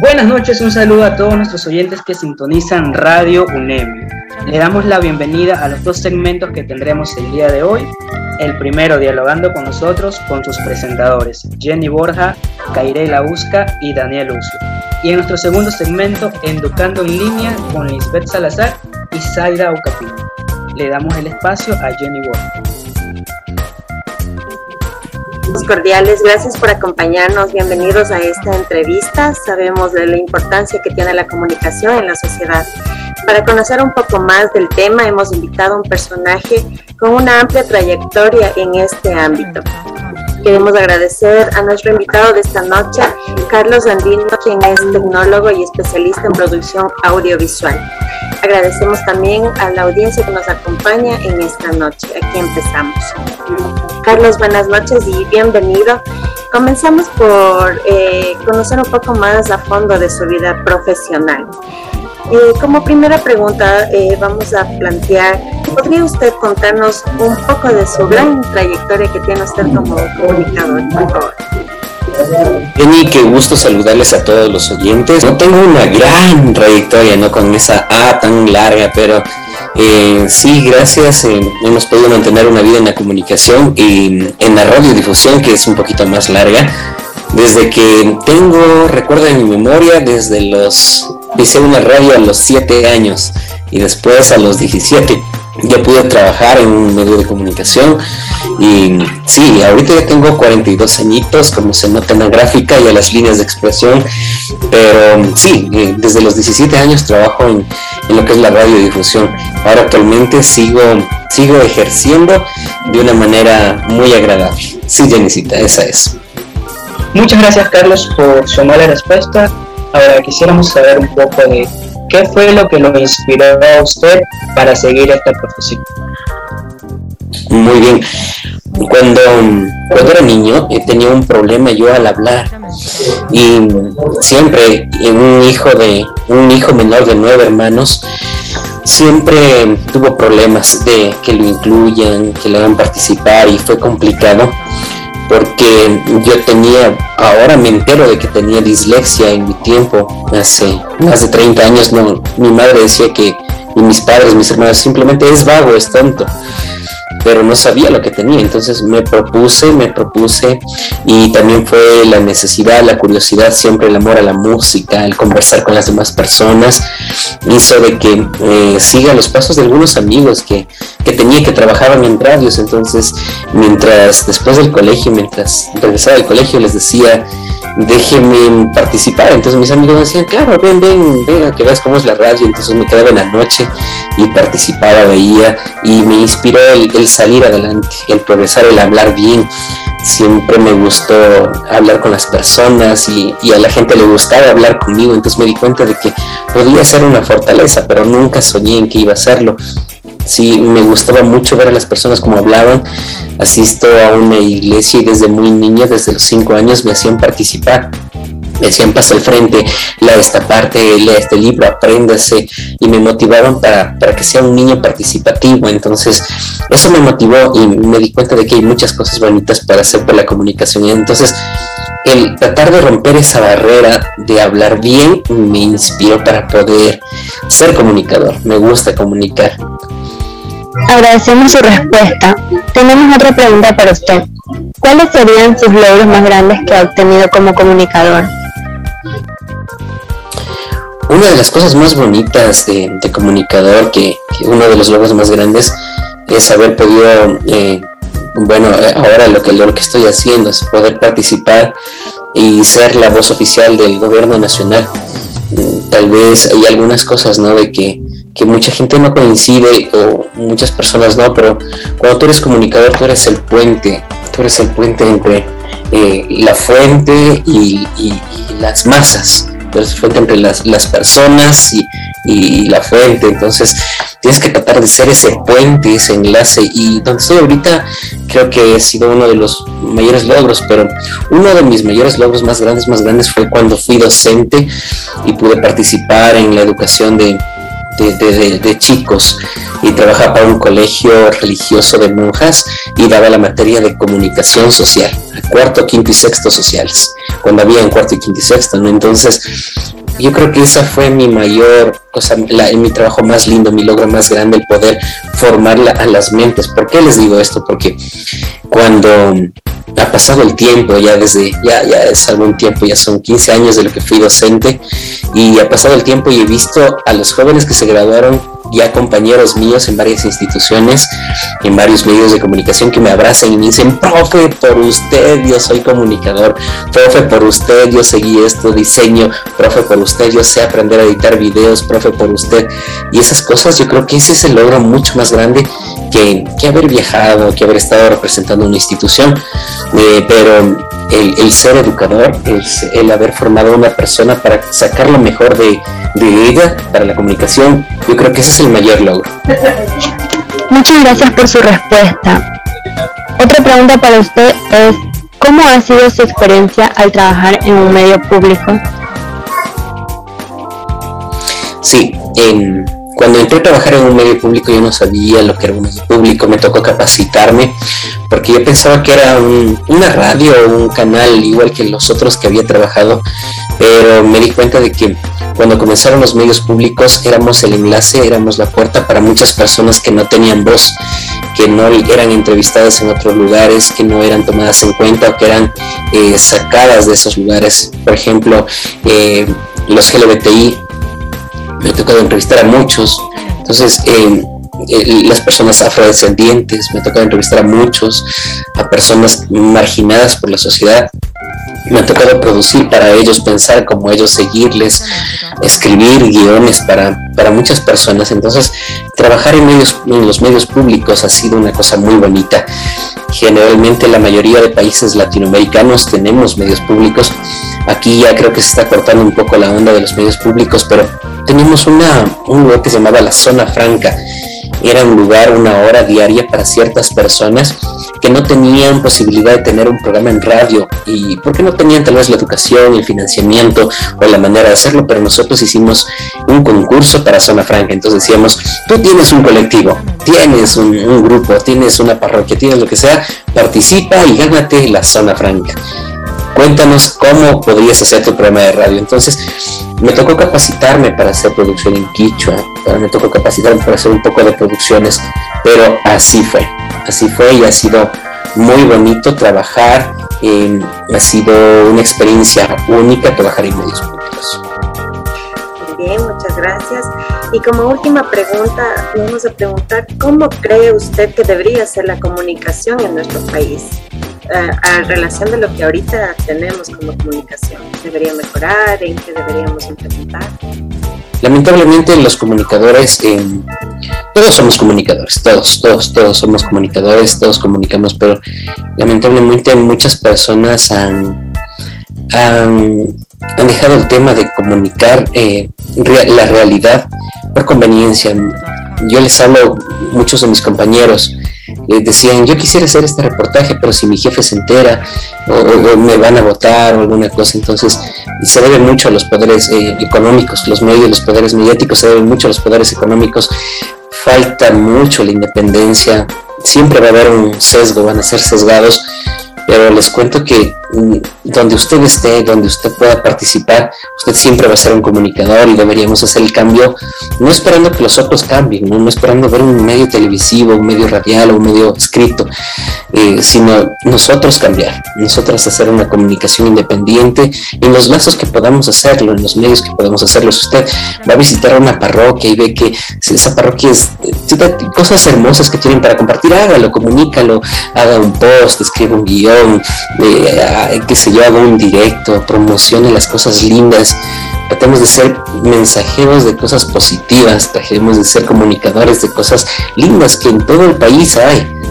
Buenas noches, un saludo a todos nuestros oyentes que sintonizan Radio UNEM. Le damos la bienvenida a los dos segmentos que tendremos el día de hoy. El primero, dialogando con nosotros, con sus presentadores, Jenny Borja, Kairela Lausca y Daniel Ucio. Y en nuestro segundo segmento, Educando en línea, con Lisbeth Salazar y Zaira Ocapino. Le damos el espacio a Jenny Borja cordiales, gracias por acompañarnos, bienvenidos a esta entrevista. Sabemos de la importancia que tiene la comunicación en la sociedad. Para conocer un poco más del tema, hemos invitado a un personaje con una amplia trayectoria en este ámbito. Queremos agradecer a nuestro invitado de esta noche, Carlos Andino, quien es tecnólogo y especialista en producción audiovisual. Agradecemos también a la audiencia que nos acompaña en esta noche. Aquí empezamos. Carlos, buenas noches y bienvenido. Comenzamos por eh, conocer un poco más a fondo de su vida profesional. Eh, como primera pregunta, eh, vamos a plantear, ¿podría usted contarnos un poco de su gran trayectoria que tiene usted como comunicador, por favor? Jenny, qué gusto saludarles a todos los oyentes. No tengo una gran trayectoria, no con esa A tan larga, pero eh, sí, gracias. Eh, hemos podido mantener una vida en la comunicación y en la radiodifusión, que es un poquito más larga. Desde que tengo, recuerdo en mi memoria, desde los, hice una radio a los 7 años y después a los 17 ya pude trabajar en un medio de comunicación y sí, ahorita ya tengo 42 añitos, como se nota en la gráfica y a las líneas de expresión, pero sí, eh, desde los 17 años trabajo en, lo que es la radiodifusión. Ahora actualmente sigo, sigo ejerciendo de una manera muy agradable. Sí, Jenicita, esa es. Muchas gracias Carlos por su amable respuesta. Ahora quisiéramos saber un poco de ¿Qué fue lo que lo inspiró a usted para seguir esta profesión? Muy bien. Cuando, cuando era niño eh, tenía un problema yo al hablar y siempre un hijo de un hijo menor de nueve hermanos siempre tuvo problemas de que lo incluyan, que le hagan participar y fue complicado porque yo tenía, ahora me entero de que tenía dislexia en mi tiempo, hace más de 30 años, no, mi madre decía que, y mis padres, mis hermanos, simplemente es vago, es tonto pero no sabía lo que tenía. Entonces me propuse, me propuse y también fue la necesidad, la curiosidad, siempre el amor a la música, el conversar con las demás personas, hizo de que eh, siga los pasos de algunos amigos que, que tenía que trabajaban en radios. Entonces, mientras después del colegio, mientras regresaba del colegio, les decía, déjenme participar. Entonces mis amigos decían, claro, ven, ven, ven a que veas cómo es la radio. Entonces me quedaba en la noche y participaba, veía y me inspiró el, salir adelante, el progresar, el hablar bien. Siempre me gustó hablar con las personas y, y a la gente le gustaba hablar conmigo. Entonces me di cuenta de que podía ser una fortaleza, pero nunca soñé en que iba a serlo sí me gustaba mucho ver a las personas como hablaban. Asisto a una iglesia y desde muy niña, desde los cinco años, me hacían participar. Me decían pasa al frente, lea esta parte, lea este libro, apréndase y me motivaban para, para que sea un niño participativo. Entonces, eso me motivó y me di cuenta de que hay muchas cosas bonitas para hacer por la comunicación. Y entonces, el tratar de romper esa barrera de hablar bien me inspiró para poder ser comunicador. Me gusta comunicar. Agradecemos su respuesta. Tenemos otra pregunta para usted. ¿Cuáles serían sus logros más grandes que ha obtenido como comunicador? Una de las cosas más bonitas de, comunicador, que, uno de los logros más grandes es haber podido, eh, bueno, ahora lo que, lo que estoy haciendo es poder participar y ser la voz oficial del gobierno nacional. Mm, tal vez hay algunas cosas, ¿no? De que que mucha gente no coincide o muchas personas no, pero cuando tú eres comunicador tú eres el puente, tú eres el puente entre eh, la fuente y, las masas, tú eres el fuente entre las, las personas y, y, la fuente, entonces tienes que tratar de ser ese puente, ese enlace. Y donde estoy ahorita creo que ha sido uno de los mayores logros, pero uno de mis mayores logros más grandes, más grandes fue cuando fui docente y pude participar en la educación de de, chicos y trabajaba para un colegio religioso de monjas y daba la materia de comunicación social, cuarto, quinto y sexto sociales, cuando había en cuarto y quinto y sexto, ¿no? Entonces yo creo que esa fue mi mayor cosa, la, mi trabajo más lindo, mi logro más grande, el poder formar a las mentes. ¿Por qué les digo esto? Porque cuando ha pasado el tiempo, ya desde, ya, ya es algún tiempo, ya son 15 años de lo que fui docente, y ha pasado el tiempo y he visto a los jóvenes que se graduaron ya compañeros míos en varias instituciones, en varios medios de comunicación que me abrazan y me dicen, profe, por usted yo soy comunicador, profe, por usted yo seguí esto, diseño, profe, por usted yo sé aprender a editar videos, profe, por usted. Y esas cosas yo creo que ese es el logro mucho más grande que, que haber viajado, que haber estado representando una institución, eh, pero el, ser educador, el, el, haber formado a una persona para sacar lo mejor de, de ella, para la comunicación, yo creo que ese es el mayor logro. Muchas gracias por su respuesta. Otra pregunta para usted es, ¿cómo ha sido su experiencia al trabajar en un medio público? Sí, en cuando entré a trabajar en un medio público yo no sabía lo que era un medio público, me tocó capacitarme porque yo pensaba que era una radio o un canal igual que los otros que había trabajado, pero me di cuenta de que cuando comenzaron los medios públicos éramos el enlace, éramos la puerta para muchas personas que no tenían voz, que no eran entrevistadas en otros lugares, que no eran tomadas en cuenta o que eran eh, sacadas de esos lugares. Por ejemplo, eh, los LGBTI me ha tocado entrevistar a muchos. Entonces, eh, las personas afrodescendientes, me ha tocado entrevistar a muchos, a personas marginadas por la sociedad. Me ha tocado producir para ellos, pensar como ellos, seguirles, escribir guiones para, para muchas personas. Entonces, trabajar en, en los medios públicos ha sido una cosa muy bonita. Generalmente la mayoría de países latinoamericanos tenemos medios públicos. Aquí ya creo que se está cortando un poco la onda de los medios públicos, pero teníamos una, un lugar que se llamaba la Zona Franca. Era un lugar, una hora diaria para ciertas personas que no tenían posibilidad de tener un programa en radio y porque no tenían tal vez la educación, el financiamiento o la manera de hacerlo, pero nosotros hicimos un concurso para Zona Franca. Entonces decíamos, tú tienes un colectivo, tienes un, un grupo, tienes una parroquia, tienes lo que sea, participa y gánate la Zona Franca cuéntanos cómo podrías hacer tu programa de radio. Entonces, me tocó capacitarme para hacer producción en Quichua, me tocó capacitarme para hacer un poco de producciones, pero así fue, así fue y ha sido muy bonito trabajar, ha sido una experiencia única trabajar en medios públicos. Bien, muchas gracias. Y como última pregunta, vamos a preguntar, ¿cómo cree usted que debería ser la comunicación en nuestro país? A, relación de lo que ahorita tenemos como comunicación? ¿Debería mejorar? ¿En qué deberíamos implementar? Lamentablemente los comunicadores, eh, todos somos comunicadores, todos, todos, todos somos comunicadores, todos comunicamos, pero lamentablemente muchas personas han, han, dejado el tema de comunicar eh, la realidad por conveniencia. Yo les hablo muchos de mis compañeros, eh, decían, yo quisiera hacer este reportaje, pero si mi jefe se entera o, me van a votar o alguna cosa, entonces se debe mucho a los poderes eh, económicos, los medios, los poderes mediáticos se deben mucho a los poderes económicos, falta mucho la independencia, siempre va a haber un sesgo, van a ser sesgados pero les cuento que mm, donde usted esté, donde usted pueda participar, usted siempre va a ser un comunicador y deberíamos hacer el cambio, no esperando que los otros cambien, no, esperando ver un medio televisivo, un medio radial o un medio escrito, eh, sino nosotros cambiar, nosotros hacer una comunicación independiente en los lazos que podamos hacerlo, en los medios que podamos hacerlo. Si usted va a visitar una parroquia y ve que esa parroquia es, cosas hermosas que tienen para compartir, hágalo, comunícalo, haga un post, escriba un guion que se haga un directo, promocione las cosas lindas, tratemos de ser mensajeros de cosas positivas, tratemos de ser comunicadores de cosas lindas que en todo el país hay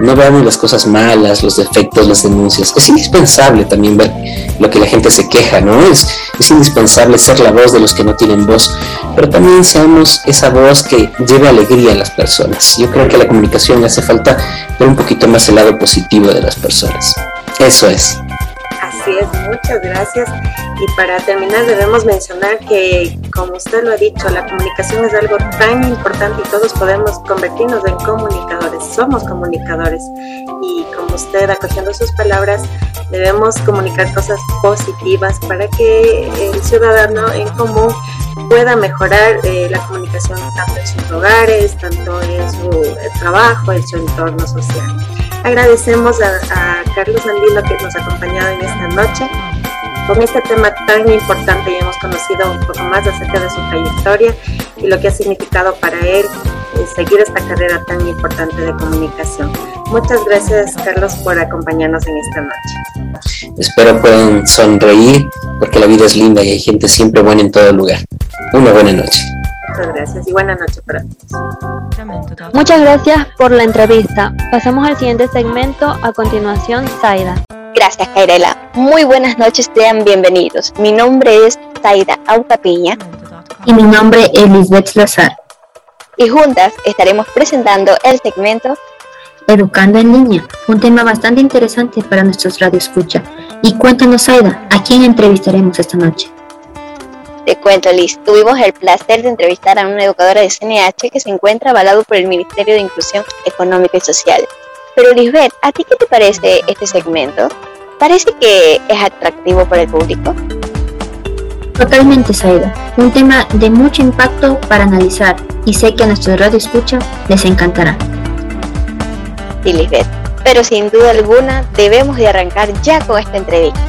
no veamos las cosas malas, los defectos, las denuncias. Es indispensable también ver lo que la gente se queja, ¿no? Es, indispensable ser la voz de los que no tienen voz, pero también seamos esa voz que lleve alegría a las personas. Yo creo que la comunicación le hace falta ver un poquito más el lado positivo de las personas. Eso es. Así es, muchas gracias. Y para terminar debemos mencionar que, como usted lo ha dicho, la comunicación es algo tan importante y todos podemos convertirnos en comunicadores somos comunicadores y como usted acogiendo sus palabras, debemos comunicar cosas positivas para que el ciudadano en común pueda mejorar eh, la comunicación tanto en sus hogares, tanto en su trabajo, en su entorno social. Agradecemos a, a Carlos Andino que nos ha acompañado en esta noche con este tema tan importante y hemos conocido un poco más acerca de su trayectoria y lo que ha significado para él eh, seguir esta carrera tan importante de comunicación. Muchas gracias Carlos por acompañarnos en esta noche. Espero puedan sonreír porque la vida es linda y hay gente siempre buena en todo lugar. Una buena noche. Muchas gracias y buena noche para todos. Muchas gracias por la entrevista. Pasamos al siguiente segmento. A continuación, Zaida. Gracias, Kairela. Muy buenas noches, sean bienvenidos. Mi nombre es Zaida Autapiña. Y mi nombre es Lisbeth Lazar. Y juntas estaremos presentando el segmento Educando en línea, un tema bastante interesante para nuestros radioescucha. Y cuéntanos, Zaida, ¿a quién entrevistaremos esta noche? Te cuento, Liz. Tuvimos el placer de entrevistar a una educadora de CNH que se encuentra avalado por el Ministerio de Inclusión Económica y Social. Pero Lisbeth, ¿a ti qué te parece este segmento? ¿Parece que es atractivo para el público? Totalmente, Saida. Un tema de mucho impacto para analizar y sé que a nuestro radio escucha les encantará. Sí, Lisbeth. Pero sin duda alguna debemos de arrancar ya con esta entrevista.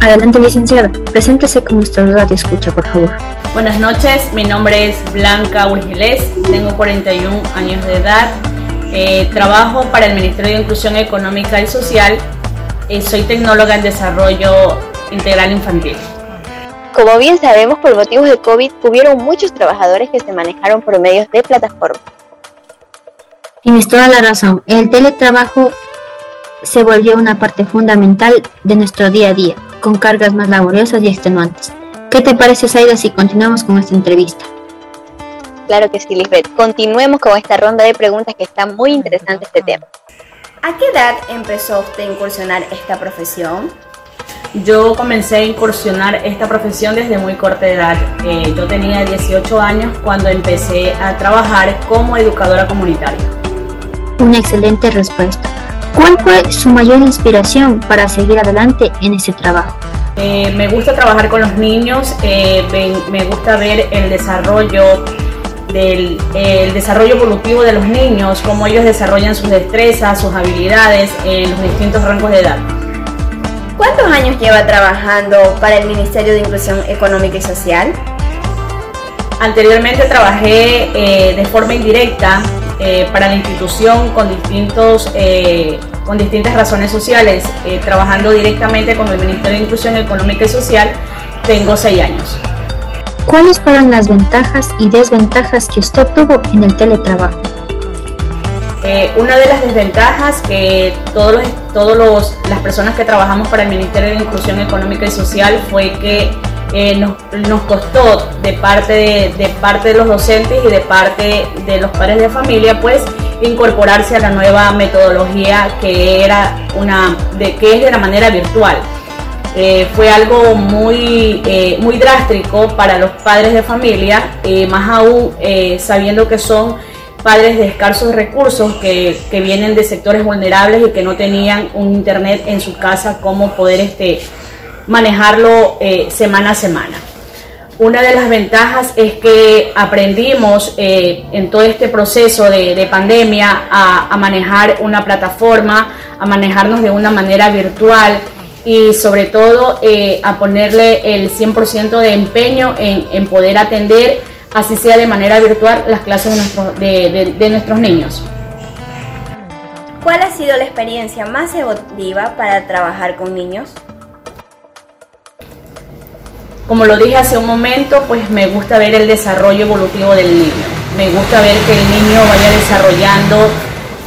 Adelante, licenciada. Preséntese con nuestro radio escucha, por favor. Buenas noches, mi nombre es Blanca Urgilés, tengo 41 años de edad, eh, trabajo para el Ministerio de Inclusión Económica y Social y soy tecnóloga en desarrollo integral infantil. Como bien sabemos, por motivos de COVID hubieron muchos trabajadores que se manejaron por medios de plataforma. Tienes toda la razón. El teletrabajo se volvió una parte fundamental de nuestro día a día, con cargas más laboriosas y extenuantes. ¿Qué te parece, Saida, si continuamos con esta entrevista? Claro que sí, Lisbeth. Continuemos con esta ronda de preguntas que está muy interesante este tema. ¿A qué edad empezó usted a incursionar esta profesión? Yo comencé a incursionar esta profesión desde muy corta edad. Eh, yo tenía 18 años cuando empecé a trabajar como educadora comunitaria. Una excelente respuesta. ¿Cuál fue su mayor inspiración para seguir adelante en ese trabajo? Eh, me gusta trabajar con los niños, eh, me gusta ver el desarrollo del el desarrollo evolutivo de los niños, cómo ellos desarrollan sus destrezas, sus habilidades en los distintos rangos de edad. ¿Cuántos años lleva trabajando para el Ministerio de Inclusión Económica y Social? Anteriormente trabajé eh, de forma indirecta eh, para la institución con, distintos, eh, con distintas razones sociales, trabajando directamente con el Ministerio de Inclusión Económica y Social, tengo seis años. ¿Cuáles fueron las ventajas y desventajas que usted tuvo en el teletrabajo? Eh, una de las desventajas que todos todos las personas que trabajamos para el Ministerio de Inclusión Económica y Social fue que eh, nos, costó de parte de, parte de los docentes y de parte de los padres de familia, pues incorporarse a la nueva metodología que era una de que es de la manera virtual. Eh, fue algo muy, muy drástico para los padres de familia, más aún sabiendo que son padres de escasos recursos que, vienen de sectores vulnerables y que no tenían un internet en su casa, cómo poder este, manejarlo eh, semana a semana. Una de las ventajas es que aprendimos eh, en todo este proceso de, pandemia a, manejar una plataforma, a manejarnos de una manera virtual y sobre todo eh, a ponerle el 100% de empeño en, en poder atender así sea de manera virtual, las clases de, nuestros niños. ¿Cuál ha sido la experiencia más emotiva para trabajar con niños? Como lo dije hace un momento, pues me gusta ver el desarrollo evolutivo del niño. Me gusta ver que el niño vaya desarrollando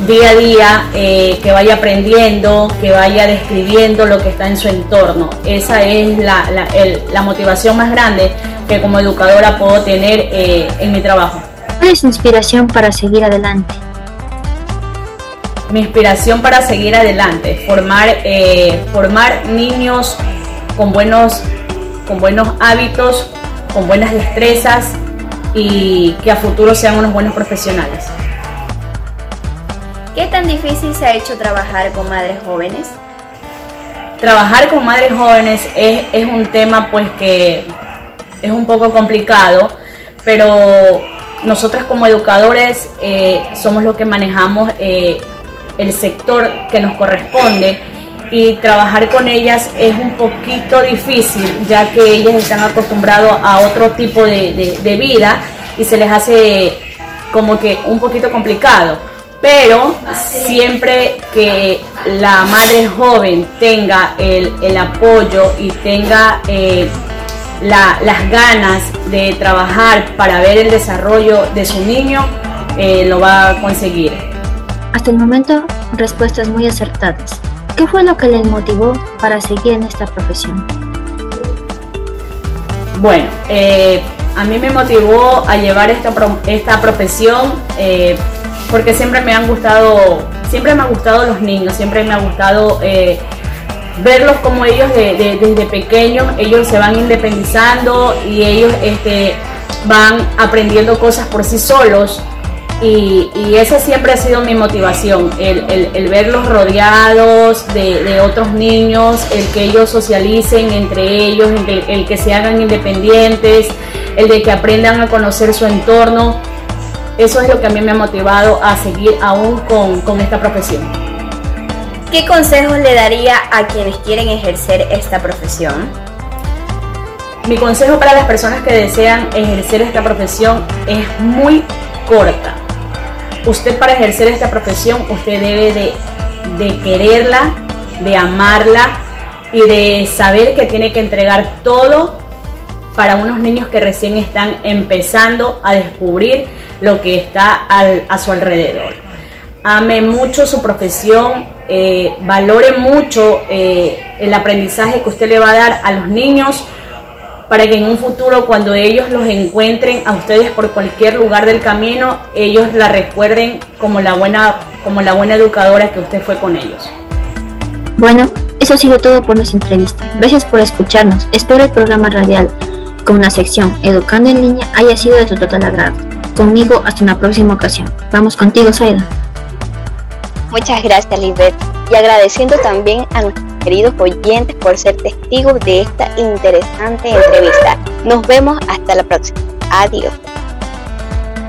día a día, eh, que vaya aprendiendo, que vaya describiendo lo que está en su entorno. Esa es la motivación más grande que como educadora puedo tener eh, en mi trabajo. ¿Cuál es inspiración para seguir adelante? Mi inspiración para seguir adelante, formar, eh, formar niños con buenos, con buenos hábitos, con buenas destrezas y que a futuro sean unos buenos profesionales. ¿Qué tan difícil se ha hecho trabajar con madres jóvenes? Trabajar con madres jóvenes es, un tema pues que es un poco complicado, pero nosotras como educadores eh, somos los que manejamos eh, el sector que nos corresponde y trabajar con ellas es un poquito difícil ya que ellas están acostumbradas a otro tipo de, vida y se les hace como que un poquito complicado. Pero siempre que la madre joven tenga el, apoyo y tenga eh, las ganas de trabajar para ver el desarrollo de su niño, eh, lo va a conseguir. Hasta el momento, respuestas muy acertadas. ¿Qué fue lo que les motivó para seguir en esta profesión? Bueno, eh, a mí me motivó a llevar esta, esta profesión porque siempre me han gustado, siempre me han gustado los niños, siempre me ha gustado verlos como ellos desde pequeños, ellos se van independizando y ellos este, van aprendiendo cosas por sí solos. Y, esa siempre ha sido mi motivación, el, verlos rodeados de, otros niños, el que ellos socialicen entre ellos, el, que se hagan independientes, el de que aprendan a conocer su entorno. Eso es lo que a mí me ha motivado a seguir aún con, con esta profesión. ¿Qué consejos le daría a quienes quieren ejercer esta profesión? Mi consejo para las personas que desean ejercer esta profesión es muy corta. Usted para ejercer esta profesión, usted debe de, quererla, de amarla y de saber que tiene que entregar todo para unos niños que recién están empezando a descubrir lo que está a su alrededor. Ame mucho su profesión, eh, valore mucho eh, el aprendizaje que usted le va a dar a los niños para que en un futuro cuando ellos los encuentren a ustedes por cualquier lugar del camino, ellos la recuerden como la buena, como la buena educadora que usted fue con ellos. Bueno, eso ha sido todo por nuestra entrevista. Gracias por escucharnos. Espero el programa radial con una sección Educando en línea haya sido de su total agrado. Conmigo hasta una próxima ocasión. Vamos contigo, Saida. Muchas gracias, Lisbeth. Y agradeciendo también a nuestros queridos oyentes por ser testigos de esta interesante entrevista. Nos vemos hasta la próxima. Adiós.